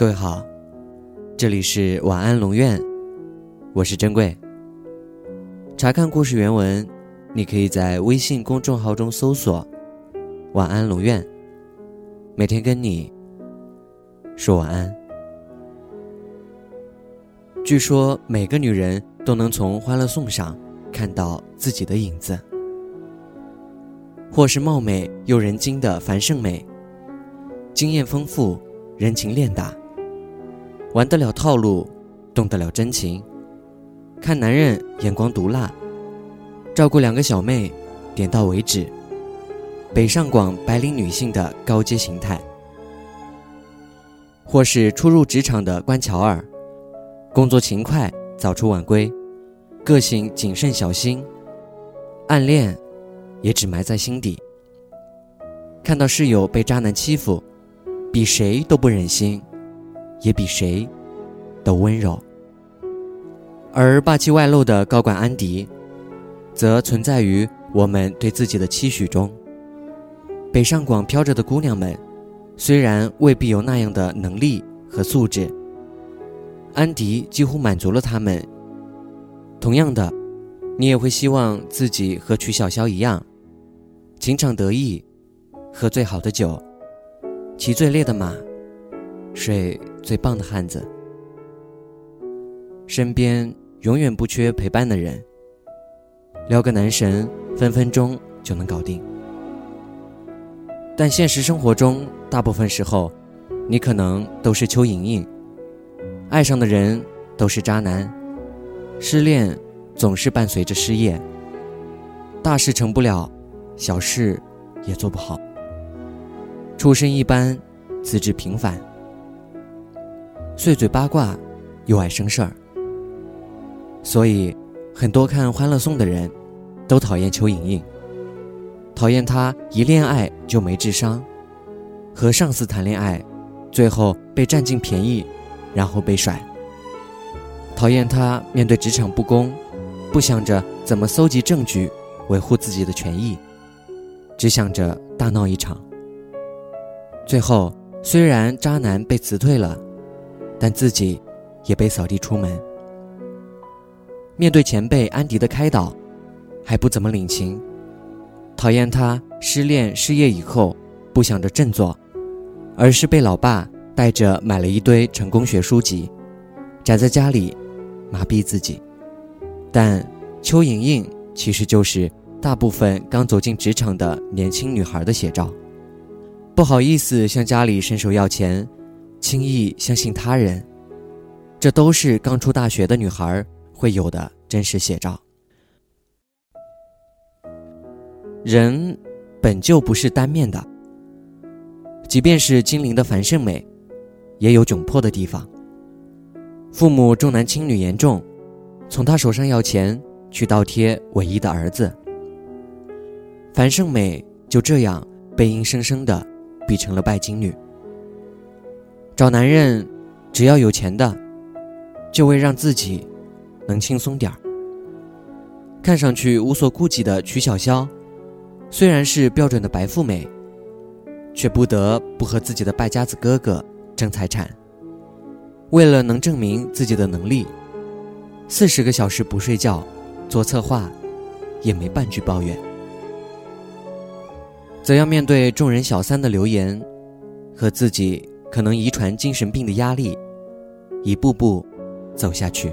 各位好，这里是晚安龙院，我是珍贵。查看故事原文，你可以在微信公众号中搜索“晚安龙院”，每天跟你说晚安。据说每个女人都能从《欢乐颂》上看到自己的影子，或是貌美又人精的樊胜美，经验丰富，人情练达。玩得了套路，动得了真情，看男人眼光毒辣，照顾两个小妹，点到为止。北上广白领女性的高阶形态，或是初入职场的关乔儿，工作勤快，早出晚归，个性谨慎小心，暗恋也只埋在心底。看到室友被渣男欺负，比谁都不忍心。也比谁都温柔，而霸气外露的高管安迪，则存在于我们对自己的期许中。北上广飘着的姑娘们，虽然未必有那样的能力和素质，安迪几乎满足了他们。同样的，你也会希望自己和曲筱绡一样，情场得意，喝最好的酒，骑最烈的马。睡最棒的汉子，身边永远不缺陪伴的人，撩个男神分分钟就能搞定。但现实生活中，大部分时候，你可能都是邱莹莹，爱上的人都是渣男，失恋总是伴随着失业，大事成不了，小事也做不好，出身一般，资质平凡。碎嘴八卦，又爱生事儿，所以很多看《欢乐颂》的人，都讨厌邱莹莹。讨厌她一恋爱就没智商，和上司谈恋爱，最后被占尽便宜，然后被甩。讨厌她面对职场不公，不想着怎么搜集证据维护自己的权益，只想着大闹一场。最后虽然渣男被辞退了。但自己也被扫地出门。面对前辈安迪的开导，还不怎么领情。讨厌他失恋失业以后不想着振作，而是被老爸带着买了一堆成功学书籍，宅在家里麻痹自己。但邱莹莹其实就是大部分刚走进职场的年轻女孩的写照，不好意思向家里伸手要钱。轻易相信他人，这都是刚出大学的女孩会有的真实写照。人本就不是单面的，即便是精灵的樊胜美，也有窘迫的地方。父母重男轻女严重，从他手上要钱去倒贴唯一的儿子。樊胜美就这样被硬生生的逼成了拜金女。找男人，只要有钱的，就为让自己能轻松点儿。看上去无所顾忌的曲筱绡，虽然是标准的白富美，却不得不和自己的败家子哥哥争财产。为了能证明自己的能力，四十个小时不睡觉做策划，也没半句抱怨，则要面对众人小三的流言和自己。可能遗传精神病的压力，一步步走下去。《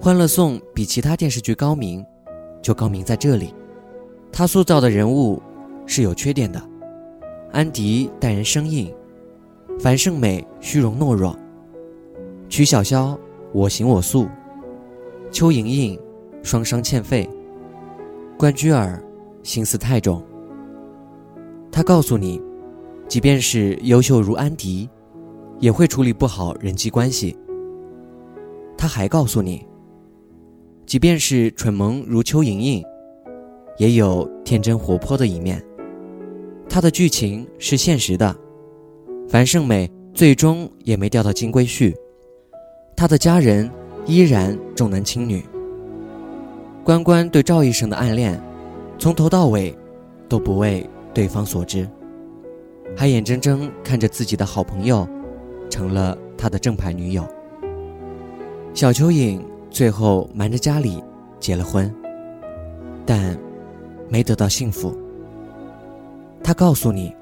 欢乐颂》比其他电视剧高明，就高明在这里，他塑造的人物是有缺点的。安迪待人生硬，樊胜美虚荣懦弱，曲筱绡我行我素，邱莹莹双商欠费，关雎尔心思太重。他告诉你。即便是优秀如安迪，也会处理不好人际关系。他还告诉你，即便是蠢萌如邱莹莹，也有天真活泼的一面。他的剧情是现实的，樊胜美最终也没钓到金龟婿，他的家人依然重男轻女。关关对赵医生的暗恋，从头到尾都不为对方所知。还眼睁睁看着自己的好朋友成了他的正牌女友。小蚯蚓最后瞒着家里结了婚，但没得到幸福。他告诉你，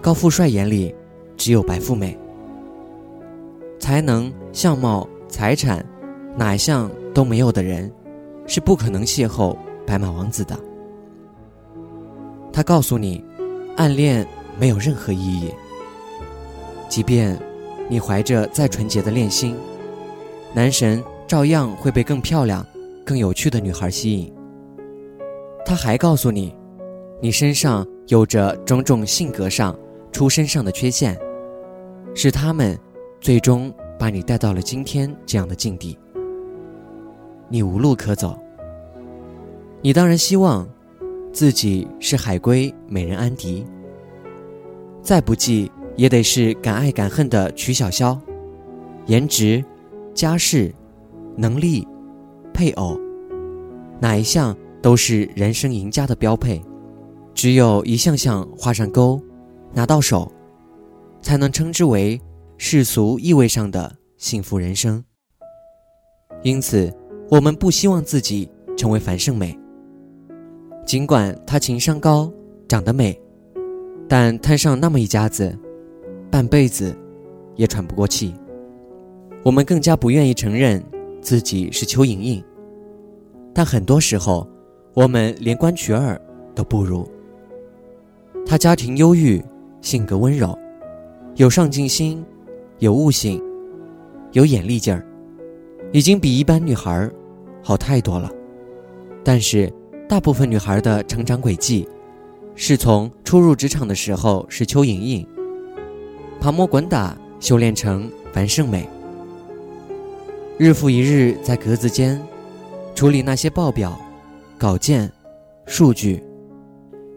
高富帅眼里只有白富美，才能、相貌、财产，哪一项都没有的人，是不可能邂逅白马王子的。他告诉你，暗恋没有任何意义。即便你怀着再纯洁的恋心，男神照样会被更漂亮、更有趣的女孩吸引。他还告诉你，你身上有着种种性格上、出身上的缺陷，是他们最终把你带到了今天这样的境地。你无路可走，你当然希望。自己是海归美人安迪，再不济也得是敢爱敢恨的曲筱绡，颜值、家世、能力、配偶，哪一项都是人生赢家的标配。只有一项项画上钩，拿到手，才能称之为世俗意味上的幸福人生。因此，我们不希望自己成为樊胜美。尽管她情商高，长得美，但摊上那么一家子，半辈子也喘不过气。我们更加不愿意承认自己是邱莹莹，但很多时候，我们连关渠儿都不如。她家庭优郁，性格温柔，有上进心，有悟性，有眼力劲儿，已经比一般女孩好太多了。但是。大部分女孩的成长轨迹，是从初入职场的时候是邱莹莹，爬摸滚打修炼成樊胜美，日复一日在格子间处理那些报表、稿件、数据，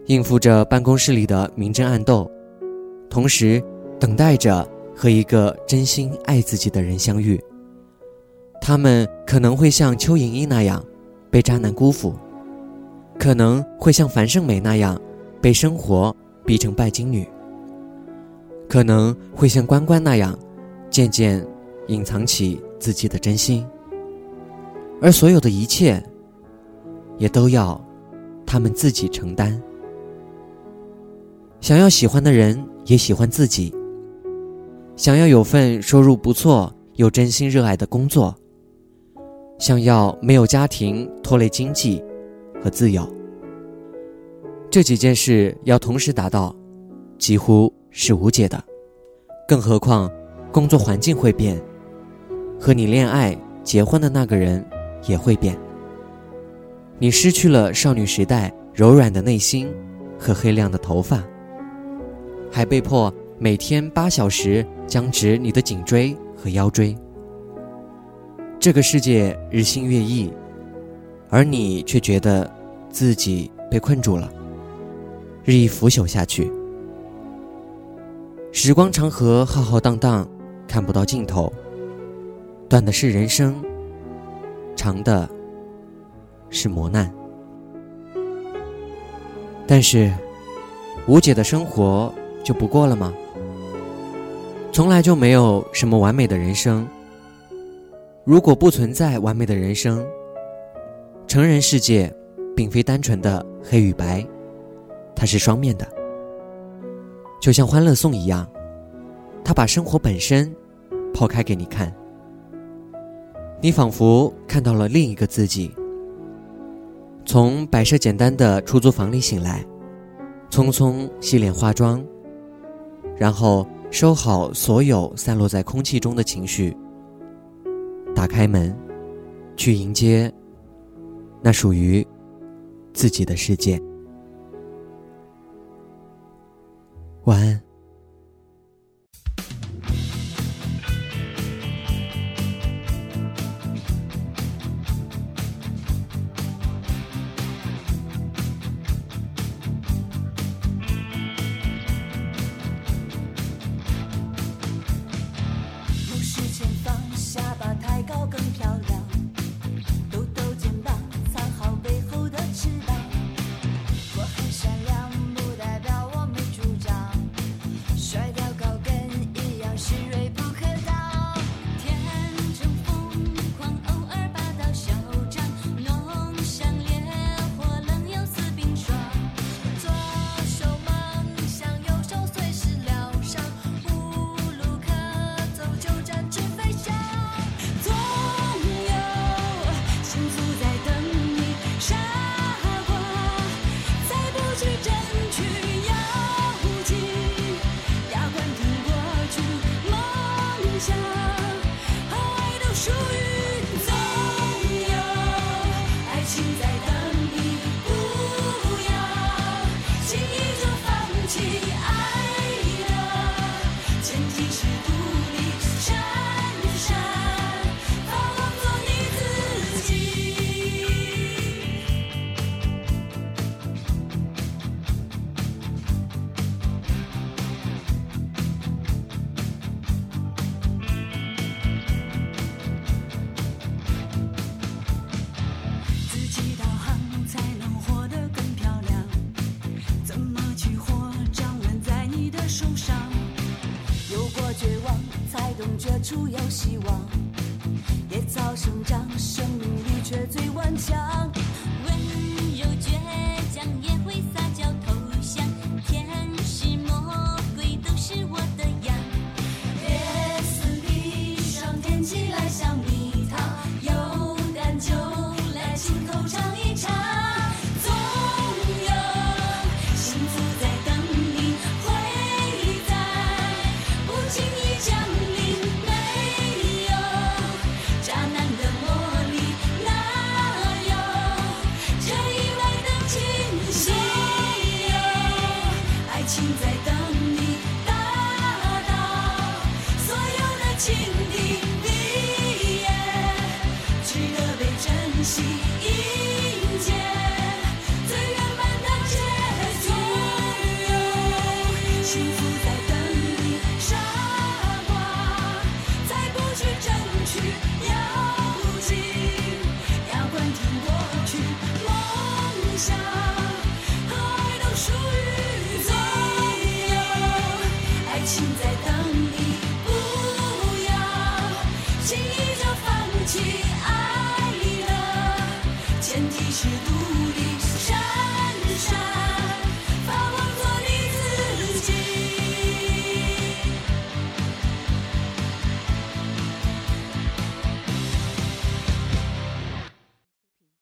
应付着办公室里的明争暗斗，同时等待着和一个真心爱自己的人相遇。他们可能会像邱莹莹那样被渣男辜负。可能会像樊胜美那样，被生活逼成拜金女；可能会像关关那样，渐渐隐藏起自己的真心。而所有的一切，也都要他们自己承担。想要喜欢的人也喜欢自己，想要有份收入不错又真心热爱的工作，想要没有家庭拖累经济。和自由，这几件事要同时达到，几乎是无解的。更何况，工作环境会变，和你恋爱、结婚的那个人也会变。你失去了少女时代柔软的内心和黑亮的头发，还被迫每天八小时僵直你的颈椎和腰椎。这个世界日新月异。而你却觉得自己被困住了，日益腐朽下去。时光长河浩浩荡荡，看不到尽头。短的是人生，长的是磨难。但是，无解的生活就不过了吗？从来就没有什么完美的人生。如果不存在完美的人生，成人世界，并非单纯的黑与白，它是双面的。就像《欢乐颂》一样，它把生活本身抛开给你看，你仿佛看到了另一个自己。从摆设简单的出租房里醒来，匆匆洗脸化妆，然后收好所有散落在空气中的情绪，打开门，去迎接。那属于自己的世界。晚安。绝望，才懂这处有希望，野草生长，生命力却最顽强。